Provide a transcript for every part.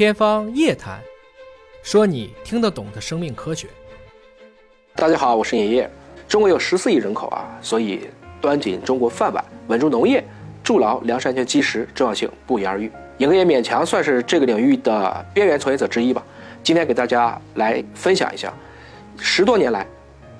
天方夜谭，说你听得懂的生命科学。大家好，我是尹烨。中国有十四亿人口啊，所以端紧中国饭碗，稳住农业，筑牢粮食安全基石，重要性不言而喻。尹哥也勉强算是这个领域的边缘从业者之一吧。今天给大家来分享一下，十多年来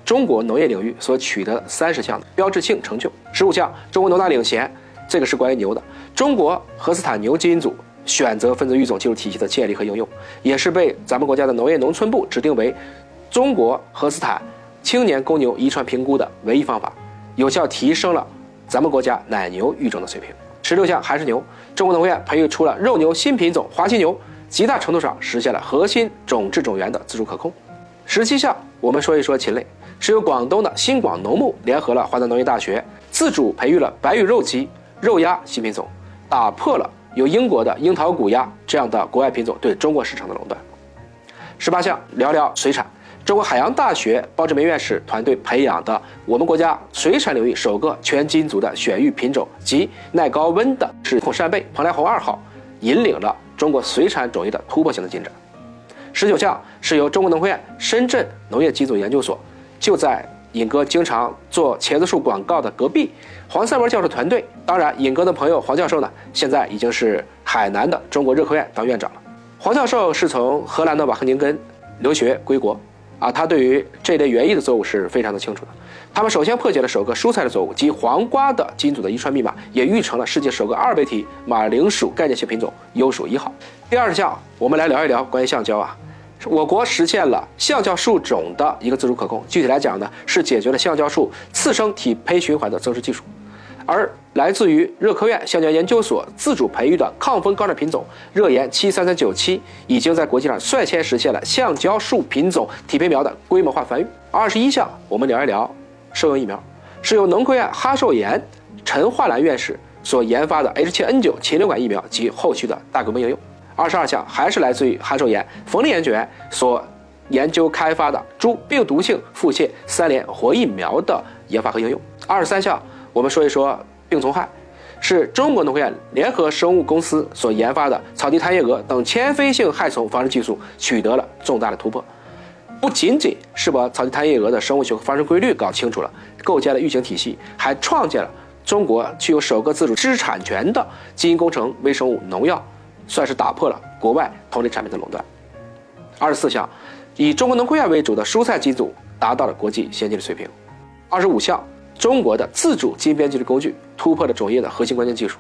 中国农业领域所取得三十项标志性成就。十五项，中国农大领衔，这个是关于牛的。中国和斯坦牛基因组。选择分子育种技术体系的建立和应用，也是被咱们国家的农业农村部指定为中国荷斯坦青年公牛遗传评估的唯一方法，有效提升了咱们国家奶牛育种的水平。十六项还是牛，中国农业培育出了肉牛新品种华西牛，极大程度上实现了核心种质种源的自主可控。十七项，我们说一说禽类，是由广东的新广农牧联合了华南农业大学，自主培育了白羽肉鸡肉鸭新品种，打破了。有英国的樱桃谷鸭这样的国外品种对中国市场的垄断。十八项聊聊水产，中国海洋大学包志梅院士团队培养的我们国家水产领域首个全基因组的选育品种及耐高温的是孔扇贝蓬莱红二号，引领了中国水产种业的突破性的进展。十九项是由中国农科院深圳农业基因组研究所就在。尹哥经常做茄子树广告的隔壁，黄三文教授团队。当然，尹哥的朋友黄教授呢，现在已经是海南的中国热科院当院长了。黄教授是从荷兰的瓦赫宁根留学归国，啊，他对于这类园艺的作物是非常的清楚的。他们首先破解了首个蔬菜的作物及黄瓜的基因组的遗传密码，也育成了世界首个二倍体马铃薯概念性品种优属一号。第二项，我们来聊一聊关于橡胶啊。我国实现了橡胶树种的一个自主可控，具体来讲呢，是解决了橡胶树次生体胚循环的增殖技术，而来自于热科院橡胶研究所自主培育的抗风高产品种热研七三三九七，已经在国际上率先实现了橡胶树品种体胚苗的规模化繁育。二十一项，我们聊一聊兽用疫苗，是由农科院哈寿研陈化兰院士所研发的 H7N9 禽流感疫苗及后续的大规模应用。二十二项还是来自于韩寿岩冯立研究员所研究开发的猪病毒性腹泻三联活疫苗的研发和应用。二十三项，我们说一说病虫害，是中国农科院联合生物公司所研发的草地贪叶蛾等迁飞性害虫防治技术取得了重大的突破，不仅仅是把草地贪叶蛾的生物学发生规律搞清楚了，构建了预警体系，还创建了中国具有首个自主知识产权的基因工程微生物农药。算是打破了国外同类产品的垄断。二十四项，以中国农科院为主的蔬菜基因组达到了国际先进的水平。二十五项，中国的自主基因编辑的工具突破了种业的核心关键技术。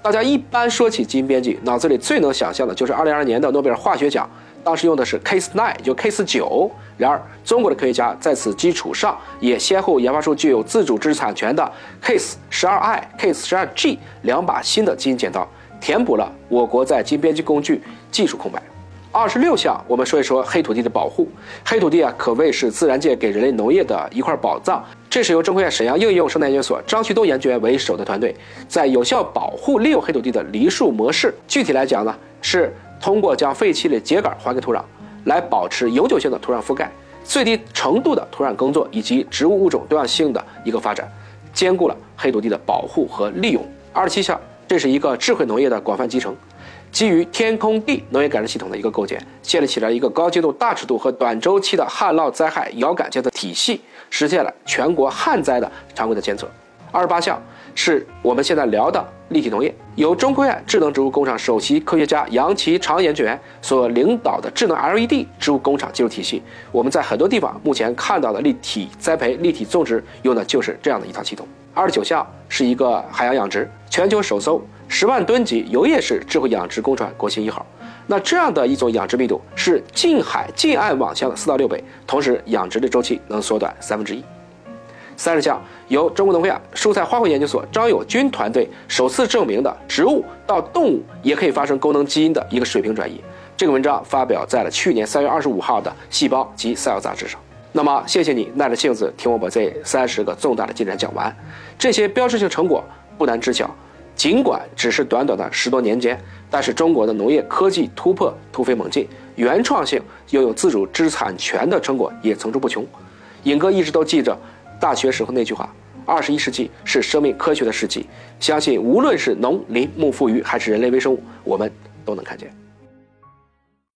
大家一般说起基因编辑，脑子里最能想象的就是二零二二年的诺贝尔化学奖，当时用的是 Case nine，就 Case 九。然而，中国的科学家在此基础上也先后研发出具有自主知识产权的 Case 十二 I、Case 十二 G 两把新的基因剪刀。填补了我国在基因编辑工具技术空白。二十六项，我们说一说黑土地的保护。黑土地啊，可谓是自然界给人类农业的一块宝藏。这是由中科院沈阳应用生态研究所张旭东研究员为首的团队，在有效保护利用黑土地的梨树模式。具体来讲呢，是通过将废弃的秸秆还给土壤，来保持永久性的土壤覆盖、最低程度的土壤耕作以及植物物种多样性的一个发展，兼顾了黑土地的保护和利用。二十七项。这是一个智慧农业的广泛集成，基于天空地农业感知系统的一个构建，建立起来一个高精度、大尺度和短周期的旱涝灾害遥感监测体系，实现了全国旱灾的常规的监测。二十八项是我们现在聊的立体农业，由中科院智能植物工厂首席科学家杨其长研究员所领导的智能 LED 植物工厂技术体系。我们在很多地方目前看到的立体栽培、立体种植，用的就是这样的一套系统。二十九项是一个海洋养殖，全球首艘十万吨级油液式智慧养殖工船“国信一号”。那这样的一种养殖密度是近海近岸网箱的四到六倍，同时养殖的周期能缩短三分之一。三十项由中国农科院蔬菜花卉研究所张友军团队首次证明的植物到动物也可以发生功能基因的一个水平转移。这个文章发表在了去年三月二十五号的《细胞及 Cell》杂志上。那么，谢谢你耐着性子听我把这三十个重大的进展讲完。这些标志性成果不难知晓，尽管只是短短的十多年间，但是中国的农业科技突破突飞猛进，原创性又有自主知识产权的成果也层出不穷。尹哥一直都记着大学时候那句话：二十一世纪是生命科学的世纪。相信无论是农林牧副渔，还是人类微生物，我们都能看见。